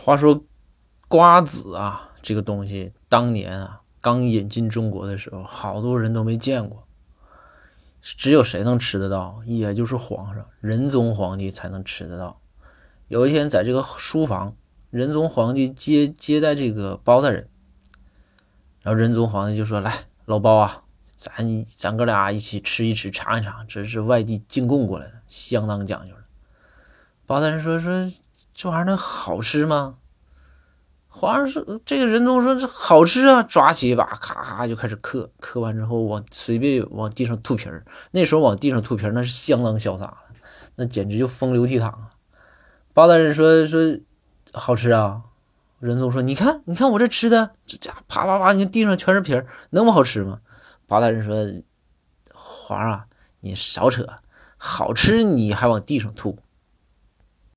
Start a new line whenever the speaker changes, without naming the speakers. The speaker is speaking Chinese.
话说瓜子啊，这个东西当年啊刚引进中国的时候，好多人都没见过，只有谁能吃得到？也就是皇上仁宗皇帝才能吃得到。有一天，在这个书房，仁宗皇帝接接待这个包大人，然后仁宗皇帝就说：“来，老包啊，咱咱哥俩一起吃一吃，尝一尝，这是外地进贡过来的，相当讲究了。”包大人说：“说。”这玩意儿能好吃吗？皇上说：“这个仁宗说这好吃啊！”抓起一把，咔咔就开始嗑。嗑完之后，往随便往地上吐皮儿。那时候往地上吐皮儿，那是相当潇洒了，那简直就风流倜傥啊！包大人说：“说好吃啊！”仁宗说：“你看，你看我这吃的，这家啪啪啪，你看地上全是皮儿，能不好吃吗？”包大人说：“皇上，你少扯，好吃你还往地上吐。”